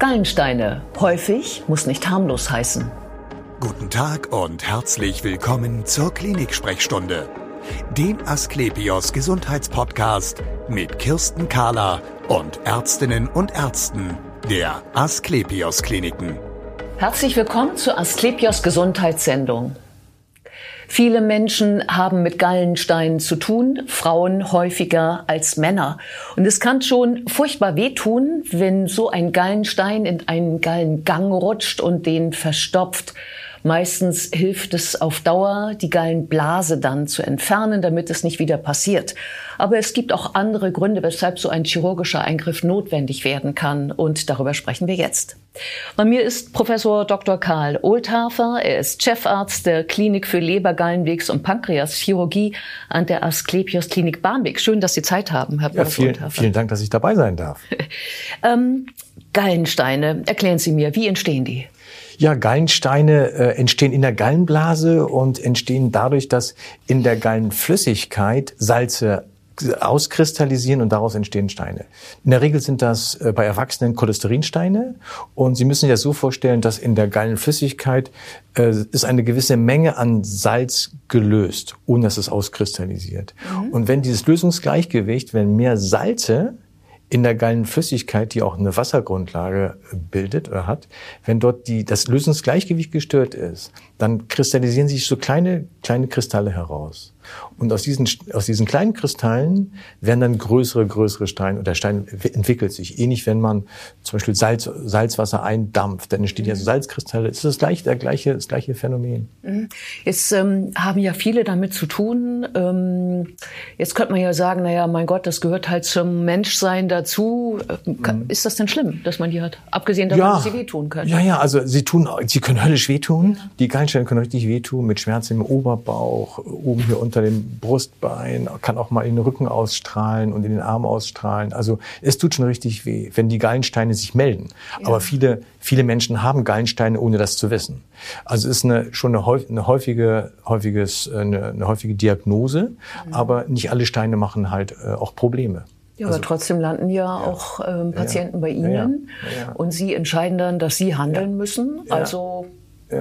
Gallensteine. Häufig muss nicht harmlos heißen. Guten Tag und herzlich willkommen zur Klinik-Sprechstunde, dem Asklepios Gesundheitspodcast mit Kirsten Kahler und Ärztinnen und Ärzten der Asklepios Kliniken. Herzlich willkommen zur Asklepios Gesundheitssendung. Viele Menschen haben mit Gallensteinen zu tun, Frauen häufiger als Männer. Und es kann schon furchtbar wehtun, wenn so ein Gallenstein in einen Gallengang rutscht und den verstopft. Meistens hilft es auf Dauer, die Gallenblase dann zu entfernen, damit es nicht wieder passiert. Aber es gibt auch andere Gründe, weshalb so ein chirurgischer Eingriff notwendig werden kann. Und darüber sprechen wir jetzt. Bei mir ist Professor Dr. Karl Oldhafer. Er ist Chefarzt der Klinik für Leber, Gallenwegs- und Pankreaschirurgie an der Asklepios Klinik Barmbek. Schön, dass Sie Zeit haben, Herr ja, Professor vielen, Vielen Dank, dass ich dabei sein darf. ähm, Gallensteine, erklären Sie mir, wie entstehen die? Ja, Gallensteine äh, entstehen in der Gallenblase und entstehen dadurch, dass in der Gallenflüssigkeit Salze auskristallisieren und daraus entstehen Steine. In der Regel sind das äh, bei Erwachsenen Cholesterinsteine und Sie müssen sich das so vorstellen, dass in der Gallenflüssigkeit äh, ist eine gewisse Menge an Salz gelöst, ohne dass es auskristallisiert. Mhm. Und wenn dieses Lösungsgleichgewicht, wenn mehr Salze in der Gallenflüssigkeit, die auch eine Wassergrundlage bildet oder hat, wenn dort die, das Lösungsgleichgewicht gestört ist, dann kristallisieren sich so kleine, kleine Kristalle heraus. Und aus diesen, aus diesen kleinen Kristallen werden dann größere, größere Steine, oder Stein entwickelt sich. Ähnlich, wenn man zum Beispiel Salz, Salzwasser eindampft, dann entstehen ja so Salzkristalle. Das ist das gleiche, der gleiche, das gleiche Phänomen. Mhm. Jetzt ähm, haben ja viele damit zu tun. Ähm, jetzt könnte man ja sagen, naja, mein Gott, das gehört halt zum Menschsein dazu. Mhm. Ist das denn schlimm, dass man die hat? Abgesehen davon, ja. dass sie wehtun können. Ja, ja, also sie tun, sie können höllisch wehtun. Ja. Die Gallensteine können richtig wehtun, mit Schmerzen im Oberbauch, oben hier unter dem Brustbein, kann auch mal in den Rücken ausstrahlen und in den Arm ausstrahlen. Also es tut schon richtig weh, wenn die Gallensteine sich melden. Ja. Aber viele, viele Menschen haben Gallensteine, ohne das zu wissen. Also es ist eine, schon eine, eine häufige, häufiges, eine, eine häufige Diagnose, mhm. aber nicht alle Steine machen halt äh, auch Probleme. Ja, also, aber trotzdem landen ja, ja auch ähm, Patienten ja, bei Ihnen und Sie entscheiden dann, dass Sie handeln müssen. Also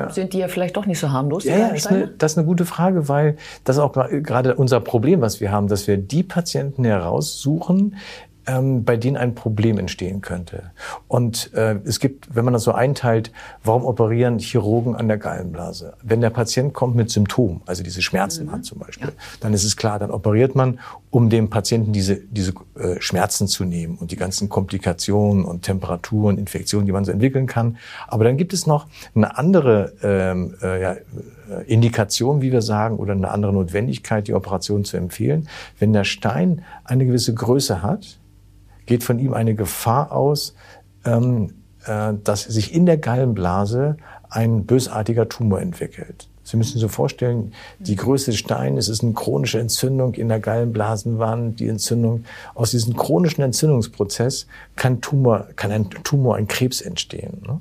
sind die ja vielleicht doch nicht so harmlos. Ja, ja ist eine, das ist eine gute Frage, weil das ist auch gerade unser Problem, was wir haben, dass wir die Patienten heraussuchen, ähm, bei denen ein Problem entstehen könnte. Und äh, es gibt, wenn man das so einteilt, warum operieren Chirurgen an der Gallenblase? Wenn der Patient kommt mit Symptomen, also diese Schmerzen mhm. hat zum Beispiel, ja. dann ist es klar, dann operiert man, um dem Patienten diese, diese äh, Schmerzen zu nehmen und die ganzen Komplikationen und Temperaturen, Infektionen, die man so entwickeln kann. Aber dann gibt es noch eine andere ähm, äh, ja, äh, Indikation, wie wir sagen, oder eine andere Notwendigkeit, die Operation zu empfehlen. Wenn der Stein eine gewisse Größe hat, geht von ihm eine Gefahr aus, ähm, äh, dass sich in der Gallenblase ein bösartiger Tumor entwickelt. Sie müssen sich so vorstellen, die Größe des Steins, es ist eine chronische Entzündung in der Gallenblasenwand, die Entzündung. Aus diesem chronischen Entzündungsprozess kann Tumor, kann ein Tumor, ein Krebs entstehen. Ne?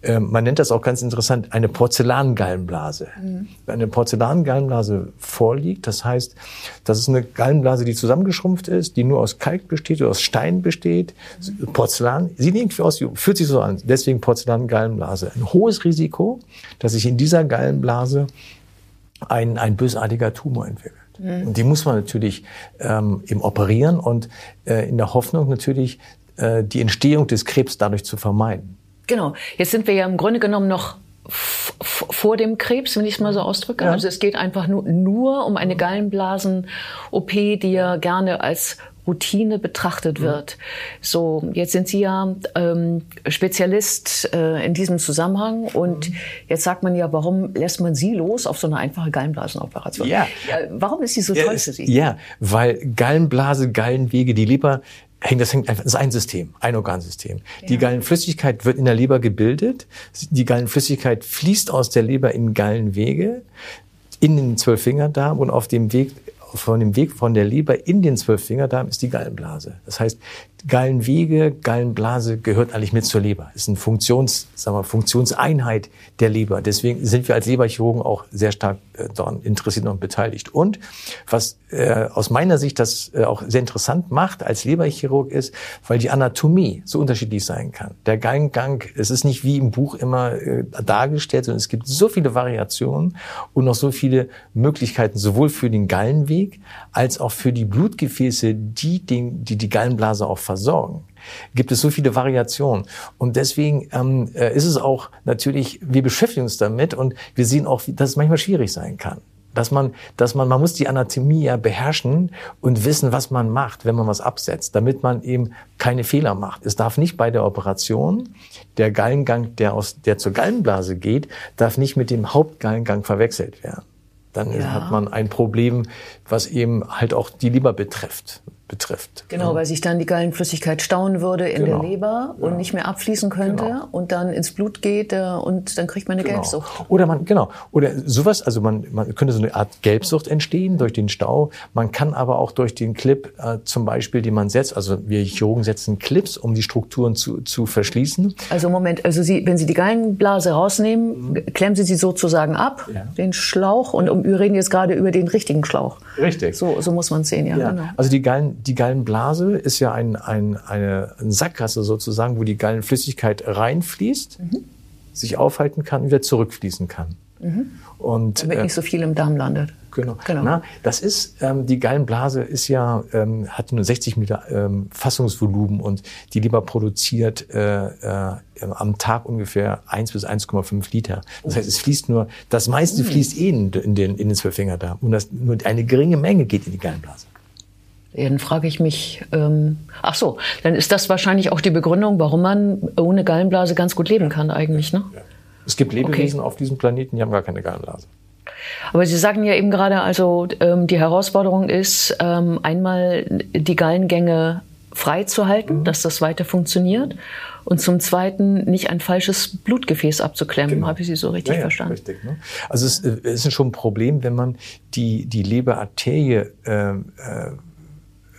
Ähm, man nennt das auch ganz interessant eine Porzellangallenblase. Mhm. Wenn eine Porzellangallenblase vorliegt, das heißt, das ist eine Gallenblase, die zusammengeschrumpft ist, die nur aus Kalk besteht oder aus Stein besteht. Mhm. Porzellan, sieht irgendwie aus, fühlt sich so an, deswegen Porzellangallenblase. Ein hohes Risiko, dass sich in dieser Gallenblase ein, ein bösartiger Tumor entwickelt. Mhm. Und die muss man natürlich ähm, eben operieren und äh, in der Hoffnung natürlich, äh, die Entstehung des Krebs dadurch zu vermeiden. Genau. Jetzt sind wir ja im Grunde genommen noch vor dem Krebs, wenn ich es mal so ausdrücke. Ja. Also es geht einfach nur, nur um eine Gallenblasen-OP, die ja gerne als Routine betrachtet wird. So, jetzt sind Sie ja ähm, Spezialist äh, in diesem Zusammenhang und mhm. jetzt sagt man ja, warum lässt man Sie los auf so eine einfache Gallenblasenoperation? Ja. ja warum ist sie so toll für Sie? Ja, weil Gallenblase, Gallenwege, die Leber hängt, das hängt einfach, das ist ein System, ein Organsystem. Ja. Die Gallenflüssigkeit wird in der Leber gebildet. Die Gallenflüssigkeit fließt aus der Leber in Gallenwege, in den Zwölffingerdarm und auf dem Weg von dem Weg von der Leber in den Zwölffingerdarm ist die Gallenblase. Das heißt, Gallenwege, Gallenblase gehört eigentlich mit zur Leber. Ist eine Funktions, sagen wir, Funktionseinheit der Leber. Deswegen sind wir als Leberchirurgen auch sehr stark äh, daran interessiert und beteiligt. Und was äh, aus meiner Sicht das äh, auch sehr interessant macht als Leberchirurg ist, weil die Anatomie so unterschiedlich sein kann. Der Gallengang, es ist nicht wie im Buch immer äh, dargestellt, sondern es gibt so viele Variationen und noch so viele Möglichkeiten, sowohl für den Gallenweg als auch für die Blutgefäße, die den, die, die Gallenblase auch versorgen gibt es so viele Variationen. Und deswegen ähm, äh, ist es auch natürlich, wir beschäftigen uns damit und wir sehen auch, dass es manchmal schwierig sein kann. Dass man, dass man, man muss die Anatomie ja beherrschen und wissen, was man macht, wenn man was absetzt, damit man eben keine Fehler macht. Es darf nicht bei der Operation der Gallengang, der aus, der zur Gallenblase geht, darf nicht mit dem Hauptgallengang verwechselt werden. Dann ja. hat man ein Problem, was eben halt auch die Leber betrifft betrifft. Genau, weil sich dann die Gallenflüssigkeit stauen würde in genau. der Leber und ja. nicht mehr abfließen könnte genau. und dann ins Blut geht äh, und dann kriegt man eine genau. Gelbsucht. Oder man, genau, oder sowas, also man, man könnte so eine Art Gelbsucht entstehen durch den Stau. Man kann aber auch durch den Clip äh, zum Beispiel, den man setzt, also wir Chirurgen setzen Clips, um die Strukturen zu, zu verschließen. Also Moment, also Sie, wenn Sie die Gallenblase rausnehmen, mhm. klemmen Sie sie sozusagen ab, ja. den Schlauch, und um, wir reden jetzt gerade über den richtigen Schlauch. Richtig. So, so muss man sehen, ja. ja. Genau. Also die Gallen die Gallenblase ist ja ein, ein, eine Sackgasse sozusagen, wo die Gallenflüssigkeit reinfließt, mhm. sich aufhalten kann und wieder zurückfließen kann. Mhm. Und, Damit äh, nicht so viel im Darm landet. Genau. genau. Na, das ist, ähm, die Gallenblase ist ja, ähm, hat nur 60 Meter ähm, Fassungsvolumen und die Leber produziert äh, äh, am Tag ungefähr 1 bis 1,5 Liter. Das heißt, es fließt nur, das meiste mhm. fließt eh in, in den, in den Zwölffingerdarm und das, nur eine geringe Menge geht in die Gallenblase. Dann frage ich mich, ähm, ach so, dann ist das wahrscheinlich auch die Begründung, warum man ohne Gallenblase ganz gut leben kann eigentlich, ne? Ja. Es gibt Lebewesen okay. auf diesem Planeten, die haben gar keine Gallenblase. Aber Sie sagen ja eben gerade, also ähm, die Herausforderung ist, ähm, einmal die Gallengänge freizuhalten, mhm. dass das weiter funktioniert. Und zum Zweiten nicht ein falsches Blutgefäß abzuklemmen. Genau. Habe ich Sie so richtig ja, ja, verstanden? Richtig. Ne? Also es, äh, es, ist schon ein Problem, wenn man die, die Leberarterie äh, äh,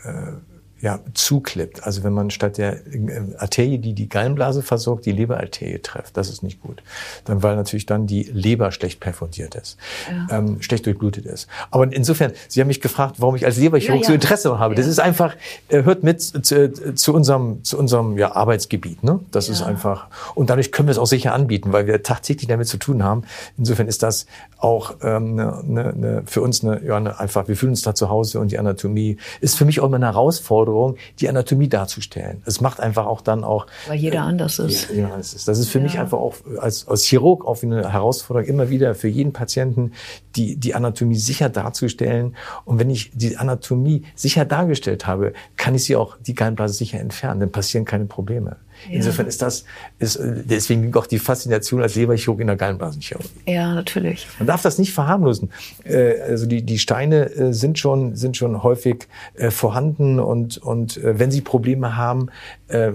äh, ja, zuklippt. Also wenn man statt der äh, Arterie, die die Gallenblase versorgt, die Leberarterie trifft, das ist nicht gut. Dann, weil natürlich dann die Leber schlecht perfundiert ist, ja. ähm, schlecht durchblutet ist. Aber insofern, Sie haben mich gefragt, warum ich als Leberchirurg ja, ja. so Interesse habe. Das ist einfach, äh, hört mit zu, zu unserem, zu unserem ja, Arbeitsgebiet. Ne? Das ist einfach, und dadurch können wir es auch sicher anbieten, weil wir tagtäglich damit zu tun haben. Insofern ist das auch ähm, ne, ne, ne, für uns eine, ja, ne, einfach, wir fühlen uns da zu Hause und die Anatomie ist für mich auch immer eine Herausforderung, Herausforderung, die Anatomie darzustellen. Es macht einfach auch dann auch. Weil jeder äh, anders ist. Jeder anders ist. Das ist für ja. mich einfach auch als, als Chirurg auch eine Herausforderung, immer wieder für jeden Patienten die, die Anatomie sicher darzustellen. Und wenn ich die Anatomie sicher dargestellt habe, kann ich sie auch, die Gallenblase sicher entfernen. Dann passieren keine Probleme. Ja. Insofern ist das, ist, deswegen auch die Faszination als Leberchirurg in der Gallenblasenchirurgie. Ja, natürlich. Man darf das nicht verharmlosen. Äh, also die, die Steine äh, sind schon, sind schon häufig äh, vorhanden und, und wenn sie Probleme haben,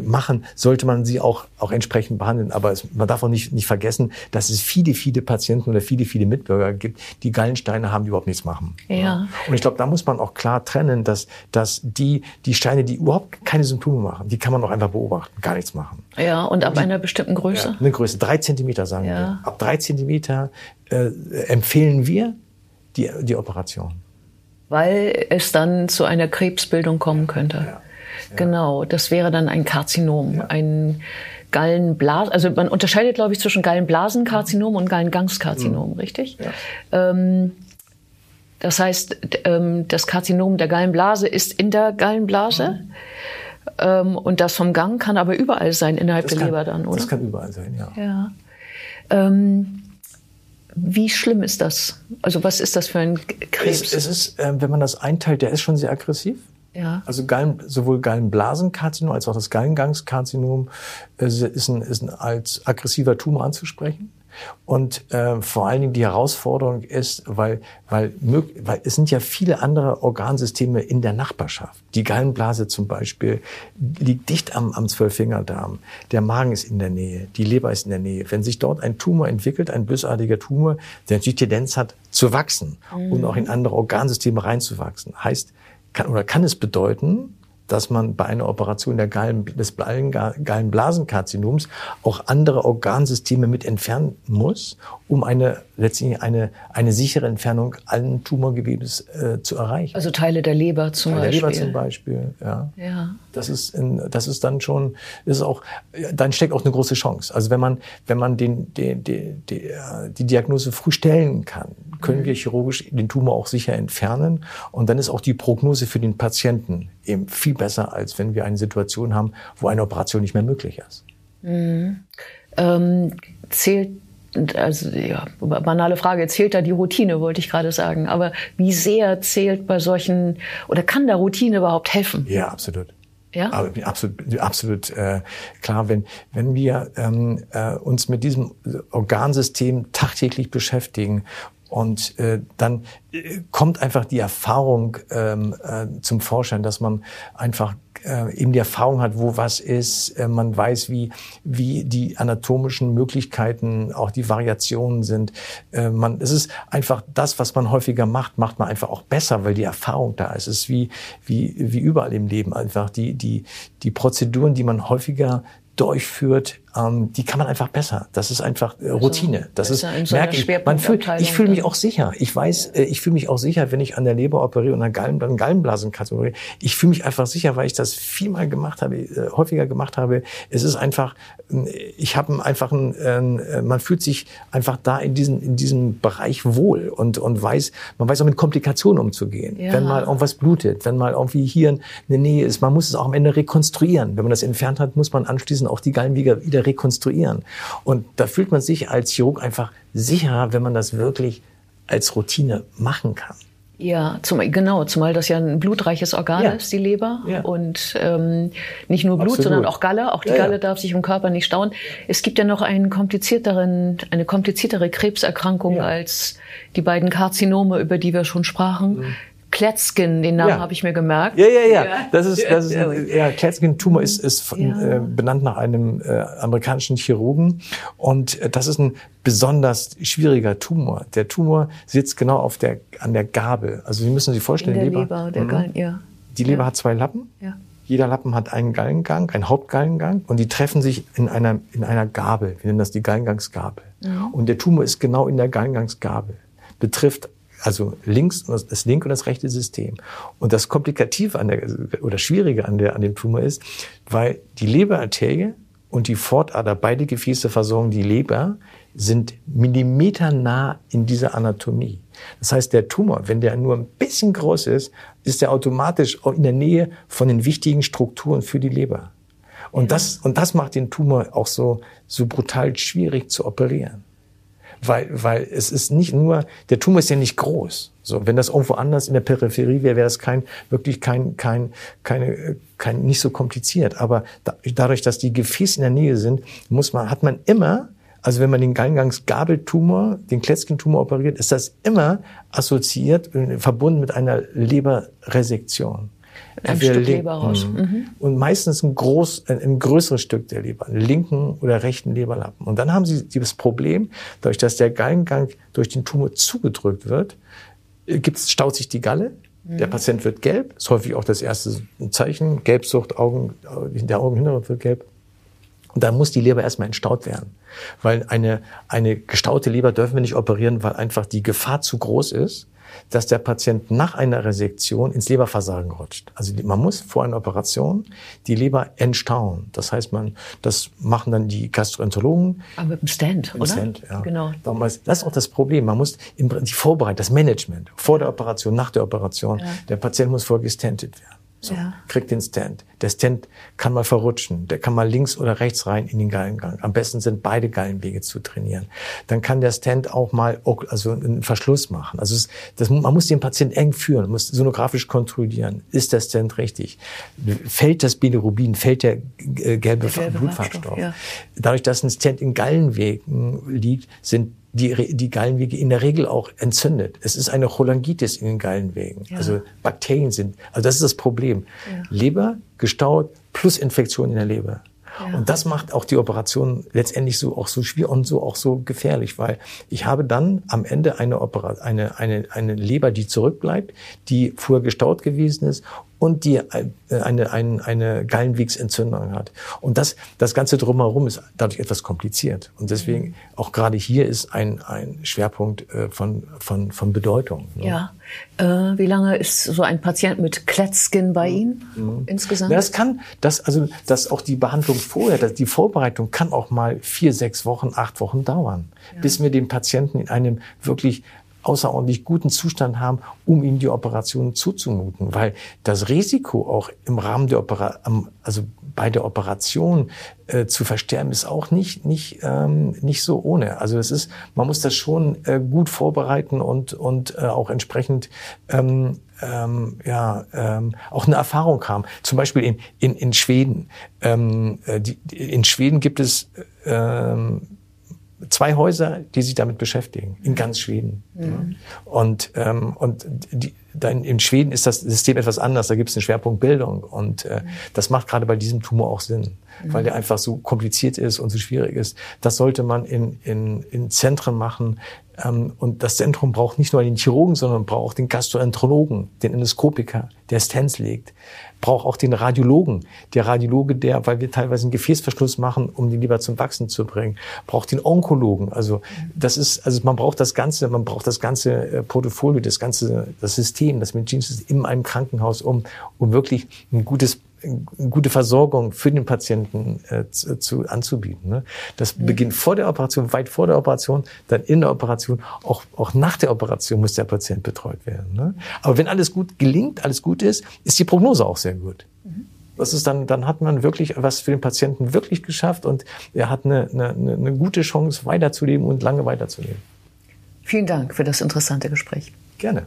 machen, sollte man sie auch, auch entsprechend behandeln. Aber es, man darf auch nicht, nicht vergessen, dass es viele, viele Patienten oder viele, viele Mitbürger gibt, die Gallensteine haben, die überhaupt nichts machen. Ja. Und ich glaube, da muss man auch klar trennen, dass, dass die, die Steine, die überhaupt keine Symptome machen, die kann man auch einfach beobachten, gar nichts machen. Ja, und ab einer bestimmten Größe? Ja, eine Größe, drei Zentimeter sagen ja. wir. Ab drei Zentimeter äh, empfehlen wir die, die Operation. Weil es dann zu einer Krebsbildung kommen könnte. Ja. Genau, das wäre dann ein Karzinom, ein Gallenblasen, also man unterscheidet, glaube ich, zwischen Gallenblasenkarzinom und Gallengangskarzinom, mhm. richtig? Ja. Ähm, das heißt, ähm, das Karzinom der Gallenblase ist in der Gallenblase. Mhm. Ähm, und das vom Gang kann aber überall sein innerhalb das der kann, Leber dann, oder? Das kann überall sein, ja. ja. Ähm, wie schlimm ist das? Also was ist das für ein Krebs? Es, es ist, äh, wenn man das einteilt, der ist schon sehr aggressiv. Ja. Also Gallen, sowohl Gallenblasenkarzinom als auch das Gallengangskarzinom äh, ist, ein, ist ein als aggressiver Tumor anzusprechen. Und äh, vor allen Dingen die Herausforderung ist, weil, weil, weil es sind ja viele andere Organsysteme in der Nachbarschaft. Die Gallenblase zum Beispiel liegt dicht am, am Zwölffingerdarm. Der Magen ist in der Nähe, die Leber ist in der Nähe. Wenn sich dort ein Tumor entwickelt, ein bösartiger Tumor, der natürlich Tendenz hat zu wachsen mhm. und auch in andere Organsysteme reinzuwachsen, heißt, kann, oder kann es bedeuten, dass man bei einer Operation der Gallen, des Gallenblasenkarzinoms auch andere Organsysteme mit entfernen muss, um eine letztendlich eine, eine sichere Entfernung allen Tumorgewebes äh, zu erreichen. Also Teile der Leber zum Teile Beispiel. Der Leber zum Beispiel, ja. ja. Das ist, in, das ist dann schon, ist auch, dann steckt auch eine große Chance. Also wenn man, wenn man den, den, den, die, die Diagnose früh stellen kann, können mhm. wir chirurgisch den Tumor auch sicher entfernen. Und dann ist auch die Prognose für den Patienten eben viel besser, als wenn wir eine Situation haben, wo eine Operation nicht mehr möglich ist. Mhm. Ähm, zählt also ja, banale Frage, zählt da die Routine, wollte ich gerade sagen. Aber wie sehr zählt bei solchen, oder kann da Routine überhaupt helfen? Ja, absolut. Ja? Aber absolut, absolut äh, klar, wenn, wenn wir ähm, äh, uns mit diesem Organsystem tagtäglich beschäftigen und äh, dann äh, kommt einfach die Erfahrung ähm, äh, zum Vorschein, dass man einfach äh, eben die Erfahrung hat, wo was ist. Äh, man weiß, wie, wie die anatomischen Möglichkeiten, auch die Variationen sind. Äh, man, es ist einfach das, was man häufiger macht, macht man einfach auch besser, weil die Erfahrung da ist. Es ist wie, wie, wie überall im Leben einfach die, die, die Prozeduren, die man häufiger durchführt, ähm, die kann man einfach besser. Das ist einfach äh, Routine. Das ist, so merke ich, man fühlt, ich fühle mich auch sicher. Ich weiß, äh, ich fühle mich auch sicher, wenn ich an der Leber operiere und an Gallen, an Gallenblasenkatheter operiere. Ich fühle mich einfach sicher, weil ich das vielmal gemacht habe, äh, häufiger gemacht habe. Es ist einfach, äh, ich habe einfach ein, äh, man fühlt sich einfach da in diesem, in diesem Bereich wohl und, und weiß, man weiß auch mit Komplikationen umzugehen. Ja. Wenn mal irgendwas blutet, wenn mal irgendwie hier eine Nähe ist, man muss es auch am Ende rekonstruieren. Wenn man das entfernt hat, muss man anschließend auch die Gallenwege wieder rekonstruieren. Und da fühlt man sich als Chirurg einfach sicherer, wenn man das wirklich als Routine machen kann. Ja, zum, genau, zumal das ja ein blutreiches Organ ja. ist, die Leber. Ja. Und ähm, nicht nur Blut, Absolut. sondern auch Galle. Auch die ja, Galle darf sich im Körper nicht stauen. Es gibt ja noch einen komplizierteren, eine kompliziertere Krebserkrankung als die beiden Karzinome, über die wir schon sprachen. Mhm. Kletzkin, den Namen ja. habe ich mir gemerkt. Ja, ja, ja. Das ist, das ist ja, Kletzkin-Tumor ist, ist von, ja. äh, benannt nach einem äh, amerikanischen Chirurgen und äh, das ist ein besonders schwieriger Tumor. Der Tumor sitzt genau auf der an der Gabel. Also Sie müssen sich vorstellen, In der Leber, Leber der mhm. Gallen, ja. Die Leber ja. hat zwei Lappen. Ja. Jeder Lappen hat einen Gallengang, einen Hauptgallengang und die treffen sich in einer in einer Gabel. Wir nennen das die Gallengangsgabel. Mhm. Und der Tumor ist genau in der Gallengangsgabel. Betrifft also links, das linke und das rechte System. Und das Komplikative an der, oder Schwierige an, der, an dem Tumor ist, weil die Leberarterie und die Fortader, beide Gefäße versorgen die Leber, sind millimeternah in dieser Anatomie. Das heißt, der Tumor, wenn der nur ein bisschen groß ist, ist er automatisch in der Nähe von den wichtigen Strukturen für die Leber. Und das, und das macht den Tumor auch so, so brutal schwierig zu operieren weil, weil es ist nicht nur, der Tumor ist ja nicht groß. So, wenn das irgendwo anders in der Peripherie wäre, wäre es kein, wirklich kein, kein, keine, kein, nicht so kompliziert. Aber da, dadurch, dass die Gefäße in der Nähe sind, muss man, hat man immer, also wenn man den Gallengangsgabeltumor, den Kletzkin-Tumor operiert, ist das immer assoziiert, äh, verbunden mit einer Leberresektion ein Stück Leber raus. Mhm. mhm. Und meistens ein, groß, ein, größeres Stück der Leber, einen linken oder rechten Leberlappen. Und dann haben sie dieses Problem, dadurch, dass der Gallengang durch den Tumor zugedrückt wird, äh, gibt's, staut sich die Galle. Mhm. Der Patient wird gelb, ist häufig auch das erste Zeichen. Gelbsucht, Augen, der Augenhintergrund wird gelb. Und dann muss die Leber erstmal entstaut werden. Weil eine, eine gestaute Leber dürfen wir nicht operieren, weil einfach die Gefahr zu groß ist dass der Patient nach einer Resektion ins Leberversagen rutscht. Also man muss vor einer Operation die Leber entstauen. Das heißt, man, das machen dann die Gastroenterologen. Aber mit dem Stand, oder? Stand, ja. Genau. Das ist auch das Problem. Man muss die Vorbereitung, das Management vor der Operation, nach der Operation. Ja. Der Patient muss vorgestentet werden. So, ja. kriegt den Stand. Der Stand kann mal verrutschen. Der kann mal links oder rechts rein in den Gallengang. Am besten sind beide Gallenwege zu trainieren. Dann kann der Stand auch mal also einen Verschluss machen. Also es, das, man muss den Patienten eng führen, muss sonografisch kontrollieren. Ist der Stand richtig? Fällt das Bilirubin? Fällt der äh, gelbe, der gelbe Blutfarbstoff? Ja. Dadurch, dass ein Stand in Gallenwegen liegt, sind die, die Gallenwege in der Regel auch entzündet. Es ist eine Cholangitis in den Gallenwegen. Ja. Also Bakterien sind, also das ist das Problem. Ja. Leber gestaut plus Infektion in der Leber. Ja. Und das macht auch die Operation letztendlich so auch so schwierig und so auch so gefährlich, weil ich habe dann am Ende eine Operation, eine, eine, eine Leber, die zurückbleibt, die vorher gestaut gewesen ist und die äh, eine, eine, eine Gallenwegsentzündung hat. Und das, das Ganze drumherum ist dadurch etwas kompliziert. Und deswegen mhm. auch gerade hier ist ein, ein Schwerpunkt äh, von, von, von Bedeutung. Ne? Ja. Äh, wie lange ist so ein Patient mit Kletzskin bei Ihnen mhm. insgesamt? Ja, das kann, das, also, dass auch die Behandlung vorher, dass die Vorbereitung kann auch mal vier, sechs Wochen, acht Wochen dauern, ja. bis wir den Patienten in einem wirklich außerordentlich guten Zustand haben, um ihnen die Operation zuzumuten. Weil das Risiko auch im Rahmen der Operation, also bei der Operation äh, zu versterben, ist auch nicht, nicht, ähm, nicht so ohne. Also es ist, man muss das schon äh, gut vorbereiten und, und äh, auch entsprechend ähm, ähm, ja, ähm, auch eine Erfahrung haben. Zum Beispiel in, in, in Schweden. Ähm, äh, die, in Schweden gibt es ähm, zwei Häuser, die sich damit beschäftigen, in ganz Schweden. Mhm. Und, ähm, und die, dann in Schweden ist das System etwas anders, da gibt es einen Schwerpunkt Bildung. Und äh, mhm. das macht gerade bei diesem Tumor auch Sinn, mhm. weil der einfach so kompliziert ist und so schwierig ist. Das sollte man in, in, in Zentren machen. Ähm, und das Zentrum braucht nicht nur den Chirurgen, sondern braucht den Gastroenterologen, den Endoskopiker, der Stents legt braucht auch den Radiologen. Der Radiologe, der, weil wir teilweise einen Gefäßverschluss machen, um die Leber zum Wachsen zu bringen, braucht den Onkologen. Also das ist, also man braucht das ganze, man braucht das ganze äh, Portfolio, das ganze, das System, das Medizinsystem in einem Krankenhaus, um, um wirklich ein gutes gute Versorgung für den Patienten äh, zu, zu, anzubieten. Ne? Das mhm. beginnt vor der Operation, weit vor der Operation, dann in der Operation, auch, auch nach der Operation muss der Patient betreut werden. Ne? Aber wenn alles gut gelingt, alles gut ist, ist die Prognose auch sehr gut. Mhm. Das ist dann, dann hat man wirklich was für den Patienten wirklich geschafft und er hat eine, eine, eine gute Chance, weiterzuleben und lange weiterzuleben. Vielen Dank für das interessante Gespräch. Gerne.